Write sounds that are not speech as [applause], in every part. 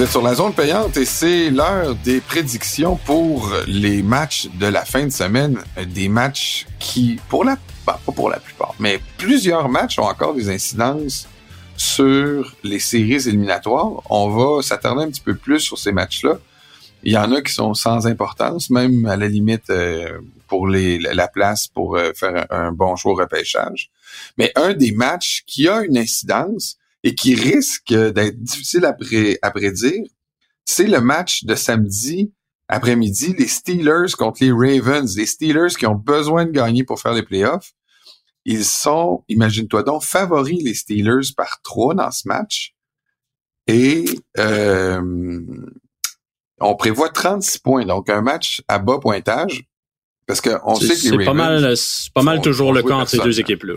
Vous êtes sur la zone payante et c'est l'heure des prédictions pour les matchs de la fin de semaine. Des matchs qui, pour la, bah, pas pour la plupart, mais plusieurs matchs ont encore des incidences sur les séries éliminatoires. On va s'attarder un petit peu plus sur ces matchs-là. Il y en a qui sont sans importance, même à la limite euh, pour la place pour euh, faire un, bon choix au repêchage. Mais un des matchs qui a une incidence, et qui risque d'être difficile à, à prédire, c'est le match de samedi après-midi, les Steelers contre les Ravens. Les Steelers qui ont besoin de gagner pour faire les playoffs. Ils sont, imagine-toi donc, favoris les Steelers par trois dans ce match. Et euh, on prévoit 36 points, donc un match à bas pointage. Parce qu'on sait que les C'est pas mal, c'est pas mal toujours le cas entre ces deux équipes-là.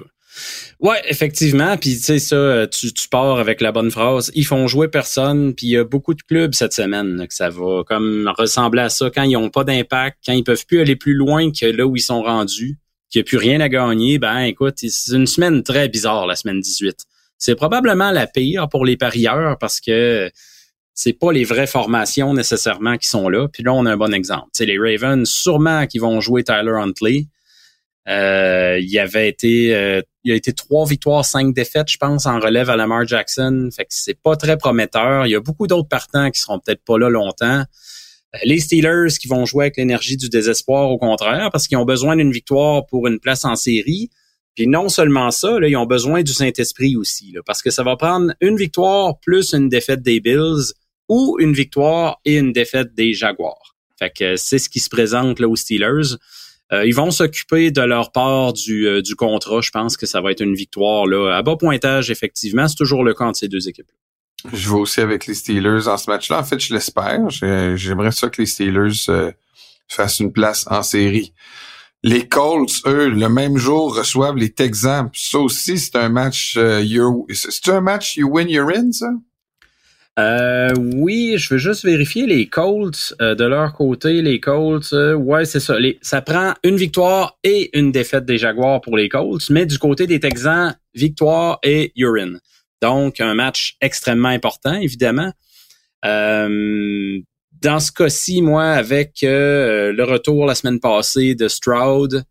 Ouais, effectivement. Puis tu sais ça, euh, tu, pars avec la bonne phrase. Ils font jouer personne. Puis il y a beaucoup de clubs cette semaine que ça va comme ressembler à ça quand ils ont pas d'impact, quand ils peuvent plus aller plus loin que là où ils sont rendus, qu'il n'y a plus rien à gagner. Ben écoute, c'est une semaine très bizarre la semaine 18. C'est probablement la pire pour les parieurs parce que c'est pas les vraies formations nécessairement qui sont là. Puis là, on a un bon exemple. C'est les Ravens, sûrement qui vont jouer Tyler Huntley. Euh, il avait été euh, il a été trois victoires, cinq défaites, je pense, en relève à Lamar Jackson. Fait que c'est pas très prometteur. Il y a beaucoup d'autres partants qui seront peut-être pas là longtemps. Euh, les Steelers qui vont jouer avec l'énergie du désespoir, au contraire, parce qu'ils ont besoin d'une victoire pour une place en série. Puis non seulement ça, là, ils ont besoin du Saint-Esprit aussi, parce que ça va prendre une victoire plus une défaite des Bills ou une victoire et une défaite des Jaguars. Fait que c'est ce qui se présente là aux Steelers. Euh, ils vont s'occuper de leur part du, euh, du contrat. Je pense que ça va être une victoire là, à bas pointage, effectivement. C'est toujours le cas de ces deux équipes. -là. Je vais aussi avec les Steelers en ce match-là. En fait, je l'espère. J'aimerais ça que les Steelers euh, fassent une place en série. Les Colts, eux, le même jour, reçoivent les Texans. Ça aussi, c'est un match. C'est un match you win, you're in, ça? Euh, oui, je veux juste vérifier les Colts euh, de leur côté. Les Colts, euh, ouais, c'est ça. Les, ça prend une victoire et une défaite des Jaguars pour les Colts, mais du côté des Texans, victoire et urine. Donc, un match extrêmement important, évidemment. Euh, dans ce cas-ci, moi, avec le retour la semaine passée de Stroud,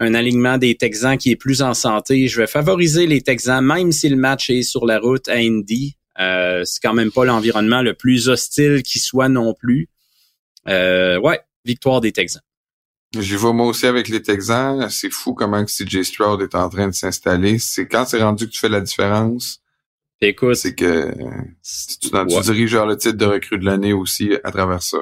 un alignement des Texans qui est plus en santé, je vais favoriser les Texans, même si le match est sur la route à Indy. Euh, c'est quand même pas l'environnement le plus hostile qui soit non plus. Euh, ouais, victoire des Texans. J'y vais moi aussi avec les Texans. C'est fou comment CJ Stroud est en train de s'installer. C'est quand c'est rendu que tu fais la différence. Écoute, c'est que tu, tu diriges le titre de recrue de l'année aussi à travers ça.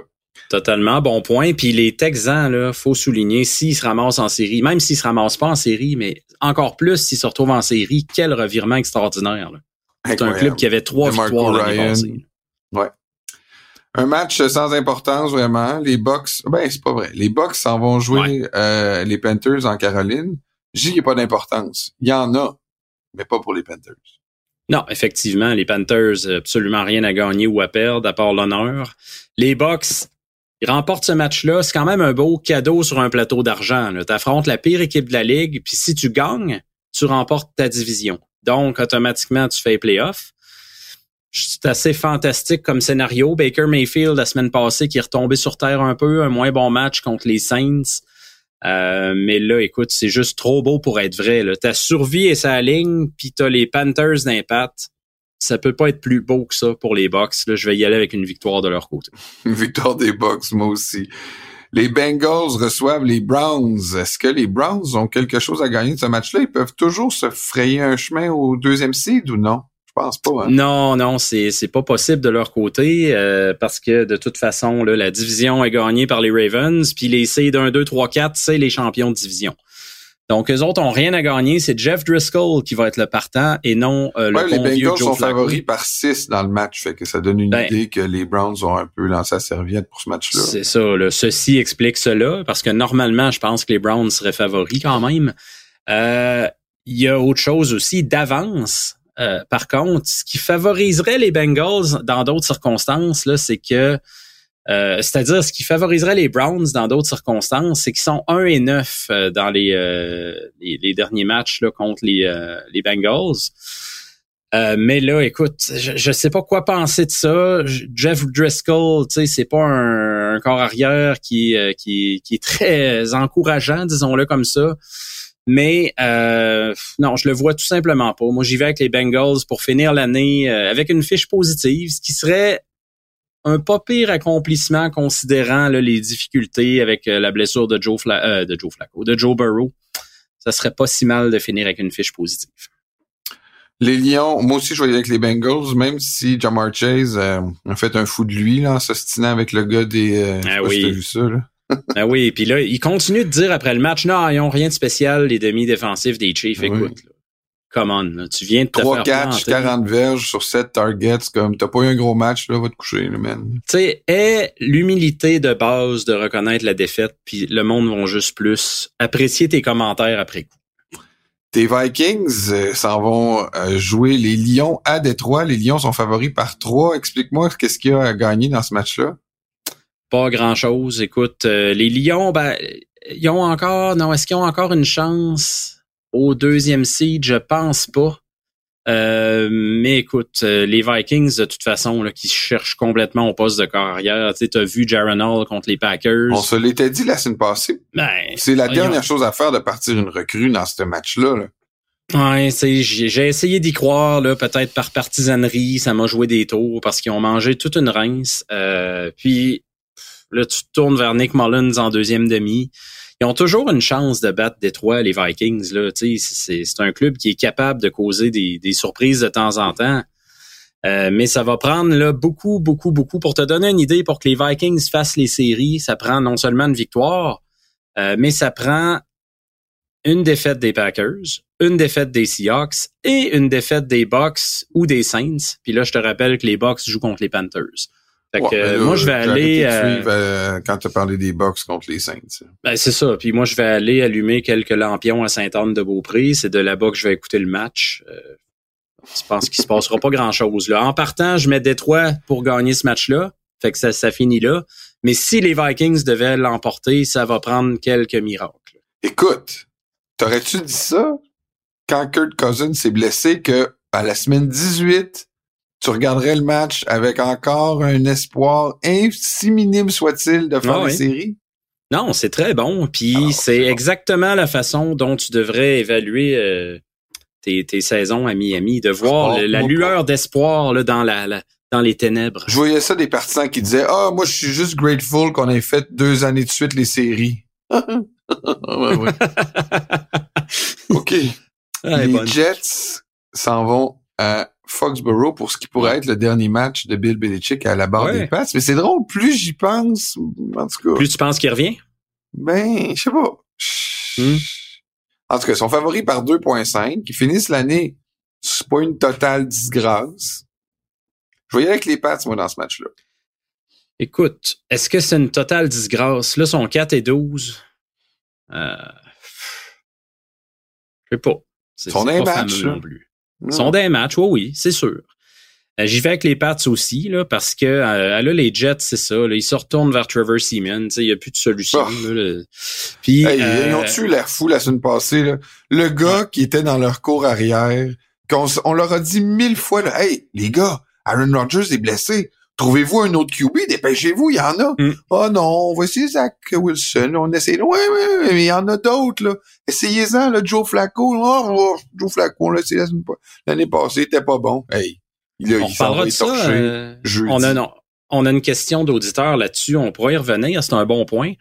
Totalement, bon point. Puis les Texans, là, faut souligner, s'ils se ramassent en série, même s'ils se ramassent pas en série, mais encore plus s'ils se retrouvent en série, quel revirement extraordinaire. Là. C'est un club qui avait trois victoires l'année Ouais. Un match sans importance vraiment. Les Bucks, ben c'est pas vrai. Les Bucks s'en vont jouer euh, les Panthers en Caroline. J'ai qu'il n'y a pas d'importance. Il y en a, mais pas pour les Panthers. Non, effectivement, les Panthers, absolument rien à gagner ou à perdre, à part l'honneur. Les Bucks, ils remportent ce match-là. C'est quand même un beau cadeau sur un plateau d'argent. Tu affrontes la pire équipe de la Ligue, puis si tu gagnes, tu remportes ta division. Donc, automatiquement, tu fais les playoffs. C'est assez fantastique comme scénario. Baker Mayfield, la semaine passée, qui est retombé sur terre un peu, un moins bon match contre les Saints. Euh, mais là, écoute, c'est juste trop beau pour être vrai. Là. Ta survie et sa ligne, puis t'as les Panthers d'impact. Ça peut pas être plus beau que ça pour les Bucks. Là, je vais y aller avec une victoire de leur côté. [laughs] Une victoire des Bucks, moi aussi. Les Bengals reçoivent les Browns. Est-ce que les Browns ont quelque chose à gagner de ce match-là? Ils peuvent toujours se frayer un chemin au deuxième seed ou non? Je pense pas. Hein? Non, non, c'est c'est pas possible de leur côté euh, parce que de toute façon, la division est gagnée par les Ravens, puis les seeds 1, 2, 3, 4, c'est les champions de division. Donc, eux autres ont rien à gagner. C'est Jeff Driscoll qui va être le partant et non euh, le ouais, Les Bengals sont favoris par 6 dans le match. Fait que ça donne une ben, idée que les Browns ont un peu lancé la serviette pour ce match-là. C'est ça. Là. Ceci explique cela parce que normalement, je pense que les Browns seraient favoris quand même. Euh, il y a autre chose aussi d'avance. Euh, par contre, ce qui favoriserait les Bengals dans d'autres circonstances, là, c'est que euh, c'est-à-dire, ce qui favoriserait les Browns dans d'autres circonstances, c'est qu'ils sont 1 et 9 euh, dans les, euh, les, derniers matchs contre les, Bengals. Mais là, écoute, je, je sais pas quoi penser de ça. Jeff Driscoll, tu sais, c'est pas un, corps arrière qui, est très encourageant, disons-le comme ça. Mais non, je le vois tout simplement pas. Moi, j'y vais avec les Bengals pour finir l'année avec une fiche positive, ce qui serait un pas pire accomplissement considérant les difficultés avec la blessure de Joe, de Joe Flacco, de Joe Burrow. Ça serait pas si mal de finir avec une fiche positive. Les Lions, moi aussi je voyais avec les Bengals, même si Jamar Chase euh, a fait un fou de lui là, en s'ostinant avec le gars des. Euh, ah oui. vu ça, là. [laughs] ah oui, et puis là, il continue de dire après le match, non, ils ont rien de spécial, les demi-défensifs des Chiefs. Écoute, come on, tu viens de te 3 catch, 40 verges sur 7 targets, comme t'as pas eu un gros match, là, va te coucher, le man. Tu sais, est l'humilité de base de reconnaître la défaite, puis le monde va juste plus apprécier tes commentaires après coup. Tes Vikings euh, s'en vont euh, jouer les Lions à Détroit. Les Lions sont favoris par trois. Explique-moi qu'est-ce qu'il y a à gagner dans ce match-là. Pas grand-chose. Écoute, euh, les Lions, ben, ils ont encore, non, est-ce qu'ils ont encore une chance? Au deuxième seed? Je pense pas. Euh, mais écoute, euh, les Vikings, de toute façon, là, qui cherchent complètement au poste de carrière, tu as vu Jaron Hall contre les Packers. On se l'était dit la semaine passée. Ben, c'est la dernière chose à faire de partir une recrue dans ce match-là. Là. Ouais, j'ai essayé d'y croire, là, peut-être par partisanerie, ça m'a joué des tours parce qu'ils ont mangé toute une rince. Euh, puis là, tu te tournes vers Nick Mullins en deuxième demi ils ont toujours une chance de battre Détroit, les Vikings. Là. C'est, un club qui est capable de causer des, surprises de temps en temps. Euh, mais ça va prendre là, beaucoup, beaucoup, beaucoup. Pour te donner une idée, pour que les Vikings fassent les séries, ça prend non seulement une victoire, euh, mais ça prend une défaite des Packers, une défaite des Seahawks et une défaite des Bucks ou des Saints. Puis là, je te rappelle que les Bucks jouent contre les Panthers. Fait que, moi, je vais aller. Euh, euh, quand tu as parlé des box contre les Saints. Ben, c'est ça. Puis moi, je vais aller allumer quelques lampions à Sainte-Anne-de-Beaupré. C'est de là-bas que je vais écouter le match. Euh, je pense qu'il se passera pas grand-chose. là. En partant, je mets Détroit pour gagner ce match-là. Fait que ça, ça finit là. Mais si les Vikings devaient l'emporter, ça va prendre quelques miracles. Écoute, t'aurais-tu dit ça quand Kurt Cousins s'est blessé que à la semaine 18, tu regarderais le match avec encore un espoir, si minime soit-il, de faire ah, série? Non, c'est très bon. Puis c'est exactement la façon dont tu devrais évaluer euh, tes, saisons à Miami, de voir la lueur d'espoir dans la, dans les ténèbres. Je voyais ça des partisans qui disaient Ah, moi je suis juste grateful qu'on ait fait deux années de suite les séries. [laughs] [laughs] OK. les Jets s'en vont à Foxborough pour ce qui pourrait être le dernier match de Bill Belichick à la barre des Pats. Mais c'est drôle, plus j'y pense, en tout cas. Plus tu penses qu'il revient? Ben, je sais pas. Hmm. En tout cas, ils sont favoris par 2.5. Ils finissent l'année, c'est pas une totale disgrâce. Je voyais avec les Pats, moi, dans ce match-là. Écoute, est-ce que c'est une totale disgrâce? Là, sont 4 et 12. Euh... Je sais pas. C'est pas match, non plus. Sont des matchs, oui, oui, c'est sûr. Euh, j'y vais avec les Pats aussi, là, parce que euh, là, les Jets, c'est ça. Là, ils se retournent vers Trevor Seaman. Il n'y a plus de solution. Oh. Là, Puis, hey, Ils ont eu l'air fou la semaine passée. Là. Le gars qui était dans leur cours arrière, on, on, leur a dit mille fois, là, Hey, les gars, Aaron Rodgers est blessé. Trouvez-vous un autre QB, dépêchez-vous, il y en a. Mm. Oh non, on va essayer Zach Wilson. On essaie. Ouais, ouais, mais il y en a d'autres, là. Essayez-en, là, Joe Flacco. Oh, Joe Flacco, on l'a essayé l'année passée, était pas bon. Hey. Il, on il parlera de ça. Euh, on, a, non, on a une question d'auditeur là-dessus. On pourrait y revenir. C'est un bon point.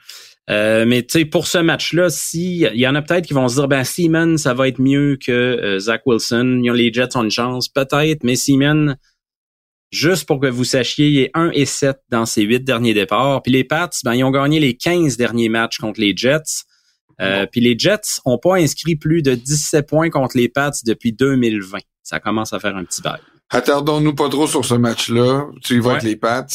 Euh, mais tu sais, pour ce match-là, si il y en a peut-être qui vont se dire ben Seaman, ça va être mieux que euh, Zach Wilson. Les Jets ont une chance, peut-être, mais Seaman, Juste pour que vous sachiez, il est 1 et 7 dans ses 8 derniers départs. Puis les Pats, ben, ils ont gagné les 15 derniers matchs contre les Jets. Euh, puis les Jets ont pas inscrit plus de 17 points contre les Pats depuis 2020. Ça commence à faire un petit bail. Attardons-nous pas trop sur ce match-là. Tu y vois avec les Pats.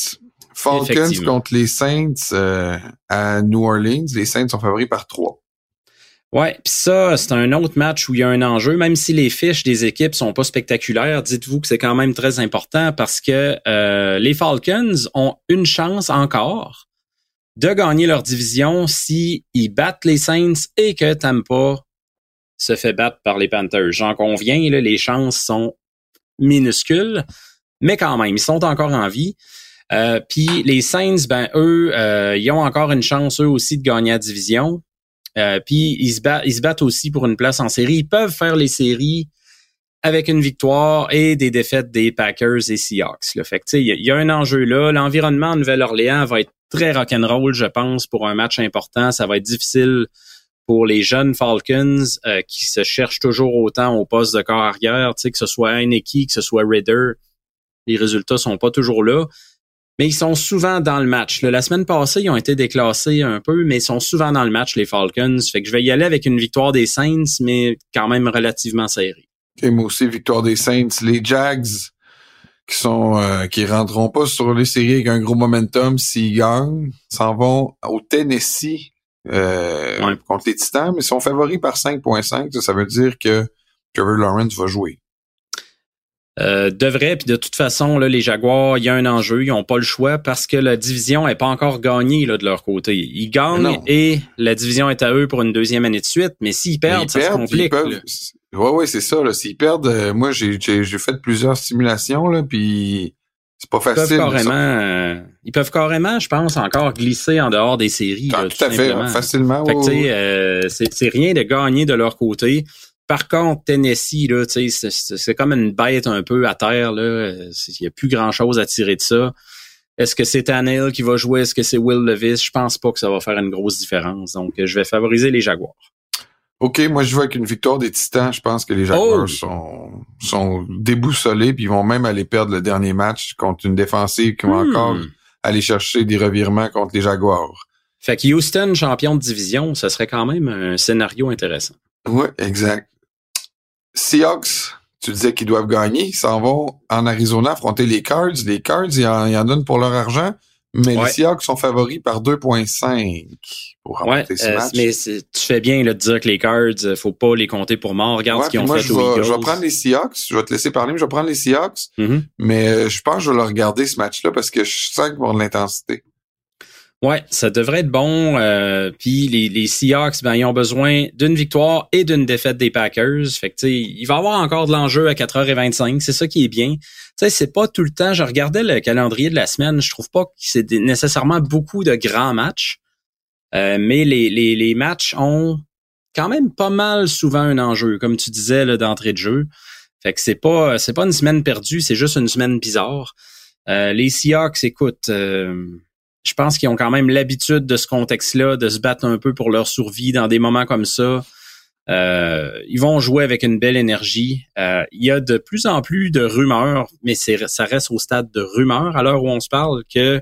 Falcons contre les Saints euh, à New Orleans. Les Saints sont favoris par 3. Ouais, puis ça, c'est un autre match où il y a un enjeu. Même si les fiches des équipes sont pas spectaculaires, dites-vous que c'est quand même très important parce que euh, les Falcons ont une chance encore de gagner leur division si ils battent les Saints et que Tampa se fait battre par les Panthers. J'en conviens, les chances sont minuscule, mais quand même, ils sont encore en vie. Euh, Puis les Saints, ben eux, euh, ils ont encore une chance eux aussi de gagner la division. Euh, Puis ils se, battent, ils se battent aussi pour une place en série. Ils peuvent faire les séries avec une victoire et des défaites des Packers et Seahawks. Là. Fait que, il y, a un enjeu là. L'environnement en Nouvelle-Orléans va être très rock'n'roll, je pense, pour un match important. Ça va être difficile pour les jeunes Falcons euh, qui se cherchent toujours autant au poste de corps arrière, que ce soit Heineke, que ce soit Ritter. Les résultats sont pas toujours là mais ils sont souvent dans le match. La semaine passée, ils ont été déclassés un peu, mais ils sont souvent dans le match, les Falcons. Fait que je vais y aller avec une victoire des Saints, mais quand même relativement serrée. Et moi aussi, victoire des Saints. Les Jags, qui sont euh, qui rentreront pas sur les séries avec un gros momentum s'ils gagnent, s'en vont au Tennessee euh, contre les Titans, mais sont favoris par 5.5. Ça veut dire que Trevor Lawrence va jouer. Euh, devrait, puis de toute façon, là, les Jaguars, il y a un enjeu, ils n'ont pas le choix parce que la division n'est pas encore gagnée là, de leur côté. Ils gagnent et la division est à eux pour une deuxième année de suite, mais s'ils perdent, ça se complique. Oui, oui, c'est ça. S'ils perdent, euh, moi j'ai fait plusieurs simulations, là, puis c'est pas facile. Ils peuvent carrément, euh, ils peuvent carrément, je pense, encore glisser en dehors des séries. Ah, tout, à fait, facilement. Fait c'est rien de gagner de leur côté. Par contre, Tennessee, là, c'est comme une bête un peu à terre. Il n'y a plus grand-chose à tirer de ça. Est-ce que c'est Tannehill qui va jouer? Est-ce que c'est Will Levis? Je pense pas que ça va faire une grosse différence. Donc, je vais favoriser les Jaguars. OK, moi je joue avec une victoire des Titans. Je pense que les Jaguars oh! sont, sont déboussolés puis ils vont même aller perdre le dernier match contre une défensive qui va hmm. encore aller chercher des revirements contre les Jaguars. Fait que Houston, champion de division, ça serait quand même un scénario intéressant. Oui, exact. Seahawks, tu disais qu'ils doivent gagner. Ils s'en vont en Arizona affronter les Cards. Les Cards, ils en, donnent pour leur argent. Mais les Seahawks sont favoris par 2.5 pour remporter ce euh, match. Mais tu fais bien de dire que les Cards, euh, faut pas les compter pour mort. Regarde ce qu'ils ont fait je vais, je vais prendre les Seahawks. Je vais te laisser parler, mais je vais prendre les Seahawks. Mm-hmm. Mais euh, je pense que je vais le regarder ce match-là parce que je sens qu'il va avoir de l'intensité. Ouais, ça devrait être bon. Euh, puis les, les, Seahawks, ben, ils ont besoin d'une victoire et d'une défaite des Packers. Fait que, il va y avoir encore de l'enjeu à 4h25. C'est ça qui est bien. Tu c'est pas tout le temps. Je regardais le calendrier de la semaine. Je trouve pas que c'est nécessairement beaucoup de grands matchs. Euh, mais les, les, matchs ont quand même pas mal souvent un enjeu, comme tu disais d'entrée de jeu. Fait que c'est pas c'est pas une semaine perdue, c'est juste une semaine bizarre. Euh, les Seahawks, écoute, je pense qu'ils ont quand même l'habitude de ce contexte-là, de se battre un peu pour leur survie dans des moments comme ça. Euh, ils vont jouer avec une belle énergie. Euh, il y a de plus en plus de rumeurs, mais ça reste au stade de rumeurs à l'heure où on se parle que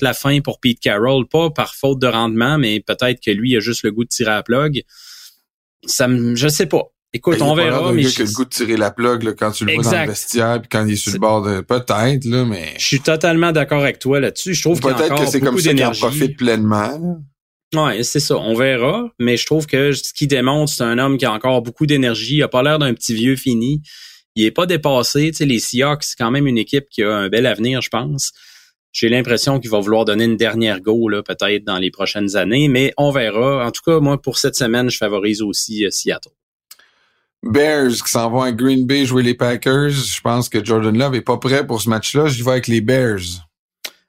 la fin pour Pete Carroll, pas par faute de rendement, mais peut-être que lui a juste le goût de tirer à plug. Ça, je sais pas. Écoute, on verra. mais je... le goût de tirer la plug là, quand tu le vois dans le vestiaire puis quand il est sur le bord de peut-être là, mais. Je suis totalement d'accord avec toi là-dessus. Je trouve qu'il encore que c'est comme ça qu'il en profite pleinement. Ouais, c'est ça. On verra, mais je trouve que ce qui démontre, c'est un homme qui a encore beaucoup d'énergie. Il a pas l'air d'un petit vieux fini. Il est pas dépassé. Tu sais, les Seahawks, c'est quand même une équipe qui a un bel avenir, je pense. J'ai l'impression qu'il va vouloir donner une dernière go là, peut-être dans les prochaines années, mais on verra. En tout cas, moi, pour cette semaine, je favorise aussi euh, Seattle. Bears qui s'en vont à Green Bay jouer les Packers. Je pense que Jordan Love est pas prêt pour ce match-là. Je vais avec les Bears.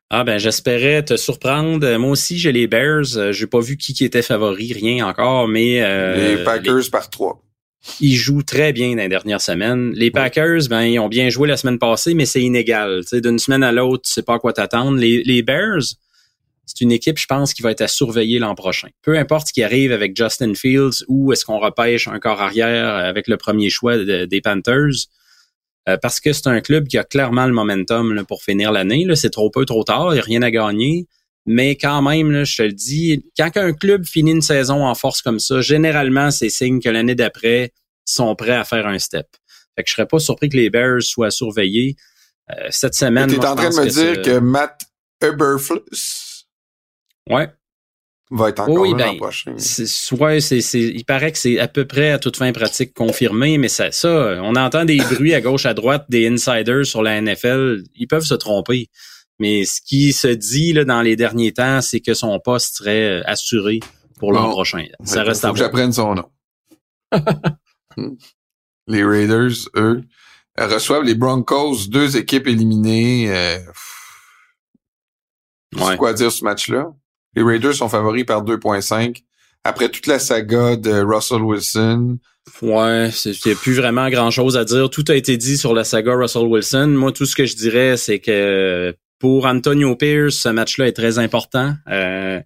Ah ben j'espérais te surprendre. Moi aussi j'ai les Bears. Euh, j'ai pas vu qui, qui était favori, rien encore, mais euh, les Packers par trois. Ils jouent très bien dans les dernières semaines. Les Packers, ben ils ont bien joué la semaine passée, mais c'est inégal. D'une semaine à l'autre, tu sais pas à quoi t'attendre. Les, les Bears, c'est une équipe, je pense, qui va être à surveiller l'an prochain. Peu importe ce qui arrive avec Justin Fields ou est-ce qu'on repêche un corps arrière avec le premier choix des Panthers, euh, parce que c'est un club qui a clairement le momentum pour finir l'année. C'est trop peu, trop tard, il n'y a rien à gagner. Mais quand même, je te le dis, quand un club finit une saison en force comme ça, généralement, c'est signe que l'année d'après, ils sont prêts à faire un step. Fait que je serais pas surpris que les Bears soient surveillés. Euh, cette semaine. Tu es en train de me dire que Matt Eberflus Ouais. Va être encore oui, ben, prochain. Ouais, c'est, il paraît que c'est à peu près à toute fin pratique confirmé, mais ça, ça, on entend des bruits à gauche, à droite, des insiders sur la NFL. Ils peuvent se tromper. Mais ce qui se dit là, dans les derniers temps, c'est que son poste serait euh, assuré pour l'an prochain. Ça reste faut à que j'apprenne son nom. [laughs] les Raiders, eux, reçoivent les Broncos, deux équipes éliminées. Euh, ouais. quoi dire ce match-là? Les Raiders sont favoris par 2.5. Après toute la saga de Russell Wilson. Ouais, il n'y a plus vraiment grand-chose à dire. Tout a été dit sur la saga Russell Wilson. Moi, tout ce que je dirais, c'est que pour Antonio Pierce, ce match-là est très important. Euh,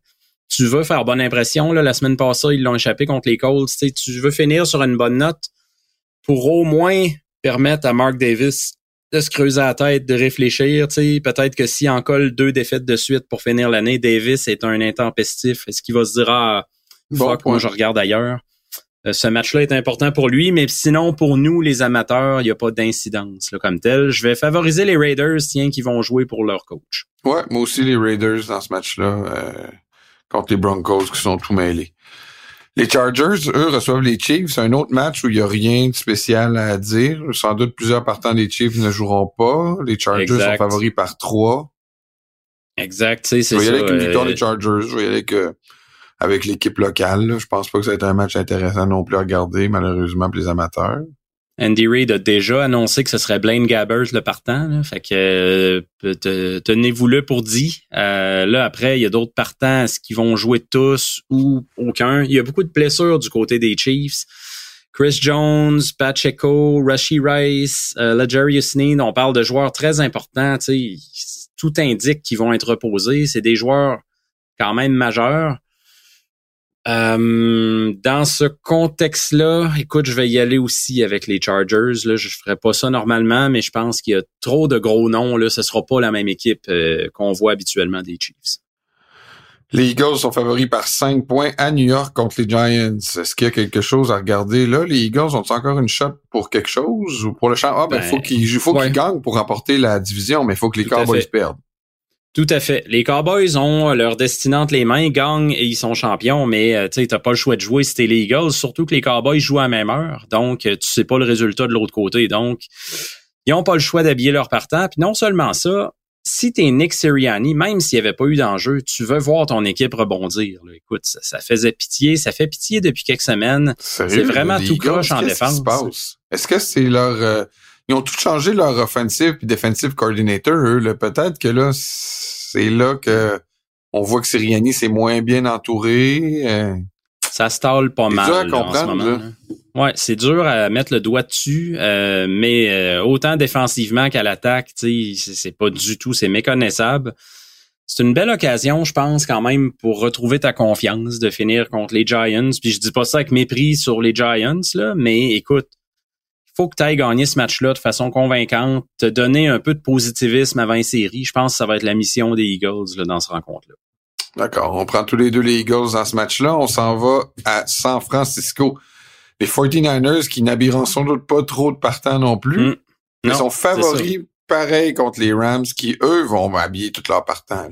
tu veux faire bonne impression. Là, la semaine passée, ils l'ont échappé contre les Colts. Tu veux finir sur une bonne note pour au moins permettre à Mark Davis de se creuser la tête, de réfléchir. Peut-être que s'il en colle deux défaites de suite pour finir l'année, Davis est un intempestif. Est-ce qu'il va se dire Ah, fuck, moi je regarde ailleurs? Euh, ce match-là est important pour lui, mais sinon, pour nous, les amateurs, il n'y a pas d'incidence comme tel. Je vais favoriser les Raiders, tiens, qui vont jouer pour leur coach. Ouais, moi aussi, les Raiders dans ce match-là, euh, contre les Broncos qui sont tout mêlés. Les Chargers, eux, reçoivent les Chiefs. C'est un autre match où il n'y a rien de spécial à dire. Sans doute, plusieurs partants des Chiefs ne joueront pas. Les Chargers sont favoris par trois. Exact, c'est ça. Je vais y aller avec une victoire des Chargers. Je vais y aller avec... Euh, avec l'équipe locale. Je pense pas que ça va être un match intéressant non plus à regarder, malheureusement, pour les amateurs. Andy Reid a déjà annoncé que ce serait Blaine Gabbers le partant. Fait que euh, tenez-vous le pour dit. Euh, là, après, il y a d'autres partants. Est-ce qu'ils vont jouer tous ou aucun? Il y a beaucoup de blessures du côté des Chiefs. Chris Jones, Pacheco, Rashi Rice, euh, Sneed, on parle de joueurs très importants. Tout indique qu'ils vont être reposés. C'est des joueurs quand même majeurs. Euh, dans ce contexte-là, écoute, je vais y aller aussi avec les Chargers. Là, je ferais pas ça normalement, mais je pense qu'il y a trop de gros noms. Là, ce sera pas la même équipe euh, qu'on voit habituellement des Chiefs. Les Eagles sont favoris par 5 points à New York contre les Giants. Est-ce qu'il y a quelque chose à regarder là? Les Eagles ont encore une shot pour quelque chose ou pour le champ? Ah, ben, ben faut qu'ils faut qu'ils gagnent pour remporter la division, mais il faut que les Cowboys perdent. Tout à fait. Les Cowboys ont leur destinée entre les mains, gagnent et ils sont champions, mais euh, tu n'as pas le choix de jouer si t'es les Eagles, surtout que les Cowboys jouent à la même heure, donc euh, tu sais pas le résultat de l'autre côté. Donc, ils ont pas le choix d'habiller leur partant. Puis non seulement ça, si t'es Nick Sirianni, même s'il n'y avait pas eu d'enjeu, tu veux voir ton équipe rebondir. Écoute, ça, faisait pitié, ça fait pitié depuis quelques semaines. C'est vraiment tout croche en défense. Est-ce que c'est leur... Euh, ils ont tout changé leur offensive puis defensive coordinator, eux. Peut-être que là, c'est là que on voit que Siriani c'est moins bien entouré. Euh. Ça stalle pas mal. C'est dur à comprendre. ouais, c'est dur à mettre le doigt dessus, euh, mais euh, autant défensivement qu'à l'attaque, c'est pas du tout, c'est méconnaissable. C'est une belle occasion, je pense, quand même, pour retrouver ta confiance, de finir contre les Giants. Puis je dis pas ça avec mépris sur les Giants, là, mais écoute, faut que tu ailles gagner ce match-là de façon convaincante, te donner un peu de positivisme avant les séries. Je pense que ça va être la mission des Eagles là, dans ce rencontre-là. D'accord. On prend tous les deux les Eagles dans ce match-là. On s'en va à San Francisco. Les 49ers qui n'habilleront sans doute pas trop de partants non plus. Mm. Ils sont favoris pareil contre les Rams qui, eux, vont habiller tous leurs partants.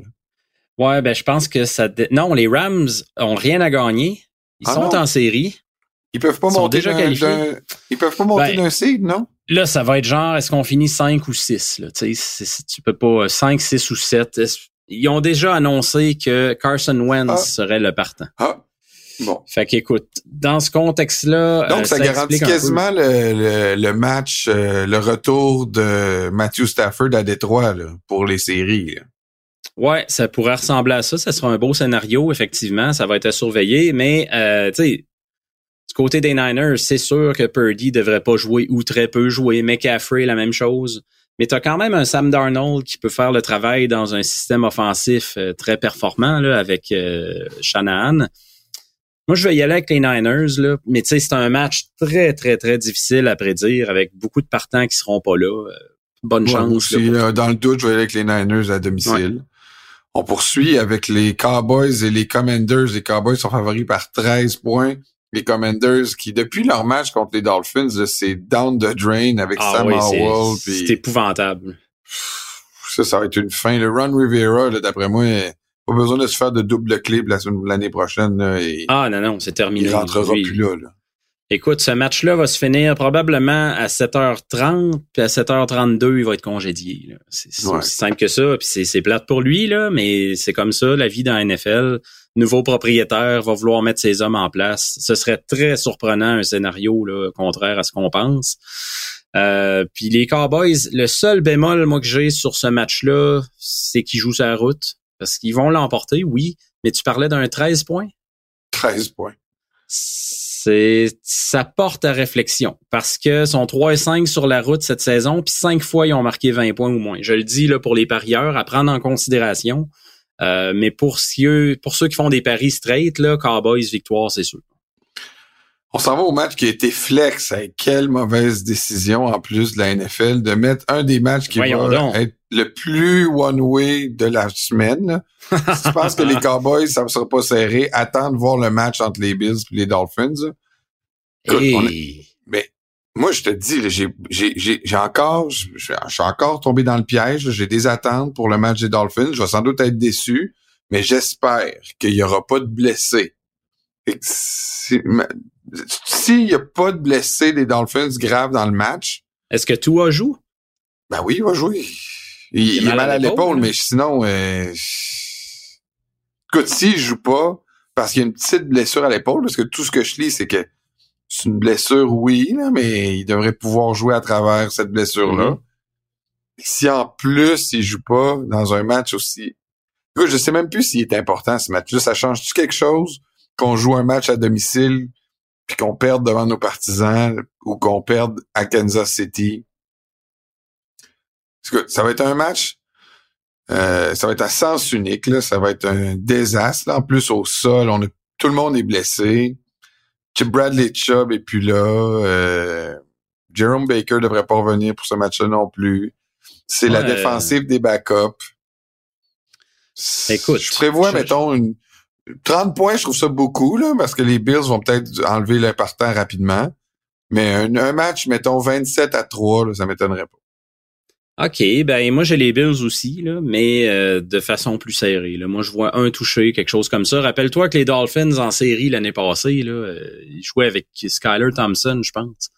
Ouais, ben je pense que ça... Non, les Rams ont rien à gagner. Ils ah sont en série. Ils peuvent pas monter déjà qualifiés. Ils peuvent pas monter ben, d'un seed, non? Là, ça va être genre, est-ce qu'on finit 5 ou 6? Là? Tu peux pas 5, 6 ou 7. Ils ont déjà annoncé que Carson Wentz ah. serait le partant. Ah. Bon. Fait qu'écoute, dans ce contexte-là. Donc, euh, ça, garantit quasiment le, le, match, euh, le retour de Matthew Stafford à Détroit là, pour les séries. Ouais, ça pourrait ressembler à ça. Ça sera un beau scénario, effectivement. Ça va être à surveiller. Mais, euh, tu sais, du côté des Niners, c'est sûr que Purdy devrait pas jouer ou très peu jouer. McCaffrey, la même chose. Mais tu as quand même un Sam Darnold qui peut faire le travail dans un système offensif euh, très performant là, avec euh, Shanahan. Moi, je vais y aller avec les Niners, là. mais tu sais, c'est un match très, très, très difficile à prédire avec beaucoup de partants qui seront pas là. Euh, bonne chance. dans le doute, je vais y aller avec les Niners à domicile. On poursuit avec les Cowboys et les Commanders. Les Cowboys sont favoris par 13 points les Commanders qui, depuis leur match contre les Dolphins, c'est down the drain avec ah Sam Howell. C'est épouvantable. Ça, ça va être une fin. Le Ron Rivera, d'après moi, pas besoin de se faire de double clip l'année prochaine. ah non, non, c'est terminé. Il rentrera plus là, Écoute, ce match-là va se finir probablement à 7h30, puis à 7h32, il va être congédié. C'est aussi simple que ça, puis c'est plate pour lui, là, mais c'est comme ça, la vie dans la NFL nouveau propriétaire va vouloir mettre ses hommes en place. Ce serait très surprenant un scénario là, contraire à ce qu'on pense. Euh, puis les Cowboys, le seul bémol moi que j'ai sur ce match-là, c'est qu'ils jouent sur la route. Parce qu'ils vont l'emporter, oui, mais tu parlais d'un 13 points? 13 points. C'est ça porte à réflexion parce que sont 3 et 5 sur la route cette saison, puis 5 fois ils ont marqué 20 points ou moins. Je le dis là pour les parieurs à prendre en considération. Euh, mais pour ceux, pour ceux qui font des paris straight, là, Cowboys victoire, c'est sûr. On s'en va au match qui a été flex. quelle mauvaise décision en plus de la NFL de mettre un des matchs qui va être le plus one-way de la semaine. [laughs] si tu penses que les Cowboys, ça ne sera pas serré, attends de voir le match entre les Bills et les Dolphins. Mais moi, je te dis, j'ai encore, je suis encore tombé dans le piège. J'ai des attentes pour le match des Dolphins. Je vais sans doute être déçu, mais j'espère qu'il n'y aura pas de blessés. S'il n'y a pas de blessés des Dolphins graves dans le match. Est-ce que tout joue? Ben oui, il va jouer. Il, est mal à l'épaule, mais sinon, euh, écoute, s'il joue pas, parce qu'il y a une petite blessure à l'épaule, parce que tout ce que je lis, c'est que c'est une blessure, oui, mais il devrait pouvoir jouer à travers cette blessure-là. Mm-hmm. Si en plus, il joue pas dans un match aussi... Je sais même plus s'il est important, ce match-là. Ça change-tu quelque chose qu'on joue un match à domicile puis qu'on perde devant nos partisans ou qu'on perde à Kansas City? Ça va être un match, euh, ça va être à sens unique, là. ça va être un désastre. En plus, au sol, on tout le monde est blessé. Bradley Chubb et puis là. Euh, Jerome Baker devrait pas revenir pour ce match-là non plus. C'est la défensive des backups. Écoute, je prévois, mettons, une, 30 points, je trouve ça beaucoup, là, parce que les Bills vont peut-être enlever l'important rapidement. Mais un, match, mettons 27 à 3, là, ça m'étonnerait pas. OK, ben moi j'ai les Bills aussi, là, mais euh, de façon plus serrée. Là. Moi, je vois un touché, quelque chose comme ça. Rappelle-toi que les Dolphins en série l'année passée, là, euh, ils jouaient avec Skyler Thompson, je pense.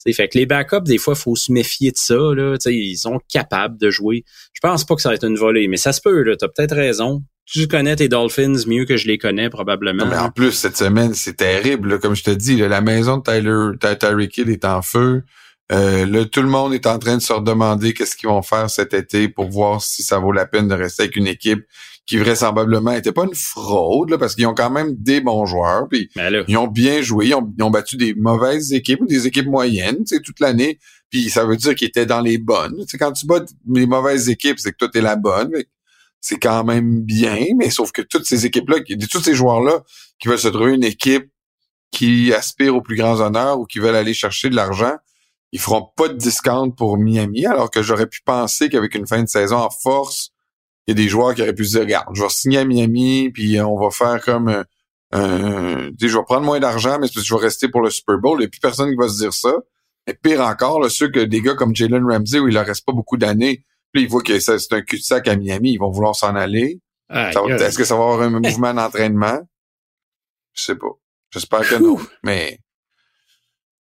T'sais, fait que les backups, des fois, faut se méfier de ça. Là. ils sont capables de jouer. Je pense pas que ça va être une volée, mais ça se peut. Tu as peut-être raison tu connais tes Dolphins mieux que je les connais probablement. mais en plus, cette semaine, c'est terrible. Comme je te dis, la maison de Tyler, Tyreek Hill est en feu. Euh, tout le monde est en train de se redemander qu'est-ce qu'ils vont faire cet été pour voir si ça vaut la peine de rester avec une équipe qui vraisemblablement était pas une fraude, parce qu'ils ont quand même des bons joueurs, puis ils ont bien joué, ils ont, battu des mauvaises équipes ou des équipes moyennes, toute l'année, puis ça veut dire qu'ils étaient dans les bonnes. Quand tu bats les mauvaises équipes, c'est que toi, t'es la bonne c'est quand même bien, mais sauf que toutes ces équipes-là, tous ces joueurs-là qui veulent se trouver une équipe qui aspire aux plus grands honneurs ou qui veulent aller chercher de l'argent, ils feront pas de discount pour Miami, alors que j'aurais pu penser qu'avec une fin de saison en force, il y a des joueurs qui auraient pu se dire, regarde, je vais signer à Miami, puis on va faire comme un, je vais prendre moins d'argent, mais je vais rester pour le Super Bowl. Il n'y a plus personne qui va se dire ça. Et pire encore, là, ceux que des gars comme Jalen Ramsey, où il leur reste pas beaucoup d'années, puis ils voient que c'est un cul-de-sac à Miami, ils vont vouloir s'en aller. Est-ce que ça va avoir un mouvement d'entraînement? Je sais pas. J'espère que non. Mais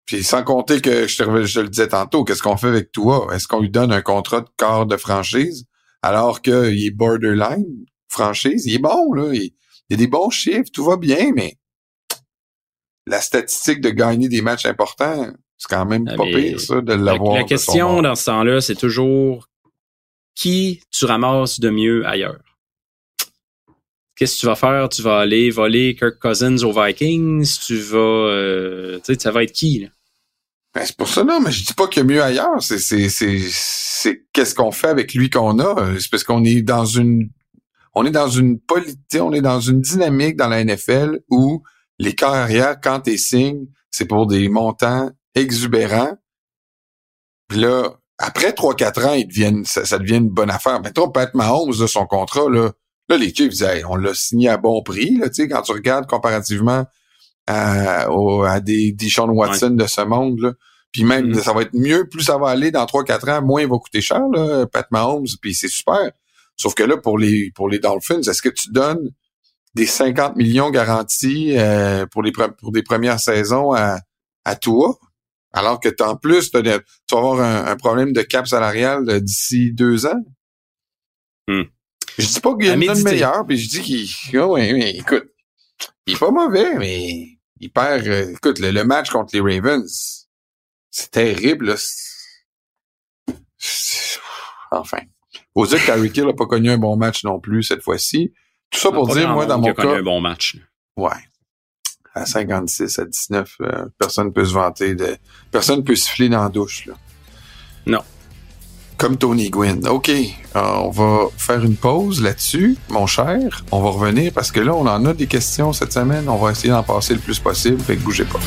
puis sans compter que je te, je le disais tantôt, qu'est-ce qu'on fait avec toi? Est-ce qu'on lui donne un contrat de corps de franchise alors qu'il est borderline? Franchise? Il est bon, là. Il, il, a des bons chiffres, tout va bien, mais la statistique de gagner des matchs importants, c'est quand même ah, pas pire, ça, de l'avoir. La, la question dans ce temps-là, c'est toujours qui tu ramasses de mieux ailleurs? Qu'est-ce que tu vas faire? Tu vas aller voler Kirk Cousins aux Vikings? Tu vas... Euh, tu sais, ça va être qui, là? Ben, c'est pour ça, non, mais je dis pas qu'il y a mieux ailleurs. C'est, c'est, c'est, c'est qu'est-ce qu'on fait avec lui qu'on a? C'est parce qu'on est dans une, on est dans une politique, on est dans une dynamique dans la NFL où les carrières, quand t'es signes, c'est pour des montants exubérants. Puis là, après 3-4 ans, ils deviennent, ça, devient une bonne affaire. Mettons Pat Mahomes, de son contrat, là, là les Chiefs disaient, on l'a signé à bon prix. Là, quand tu regardes comparativement à, à des Deshaun Watson de ce monde, là, puis même, mm-hmm. ça va être mieux, plus ça va aller dans 3-4 ans, moins il va coûter cher, là, Pat Mahomes, puis c'est super. Sauf que là, pour les pour les Dolphins, est-ce que tu donnes des 50 millions garantis euh, pour les pour des premières saisons à, à toi? Alors que en plus, tu vas avoir un, problème de cap salarial d'ici deux ans? Hmm. Je dis pas qu'il y a une meilleur, puis je dis qu'il. Oh, oui, mais écoute, il est pas mauvais, mais il perd. Euh, écoute, le, match contre les Ravens, c'est terrible. enfin. Faut dire que Tyreek Hill n'a pas connu un bon match non plus cette fois-ci. Tout ça pour dire, moi, dans mon cas... un bon match. Ouais. À 56, à 19, euh, personne peut se vanter de... Personne peut siffler dans la douche, là. Non. Comme Tony Gwynn. OK, on va faire une pause là-dessus, mon cher. On va revenir parce que là, on en a des questions cette semaine. On va essayer d'en passer le plus possible, fait que bougez pas.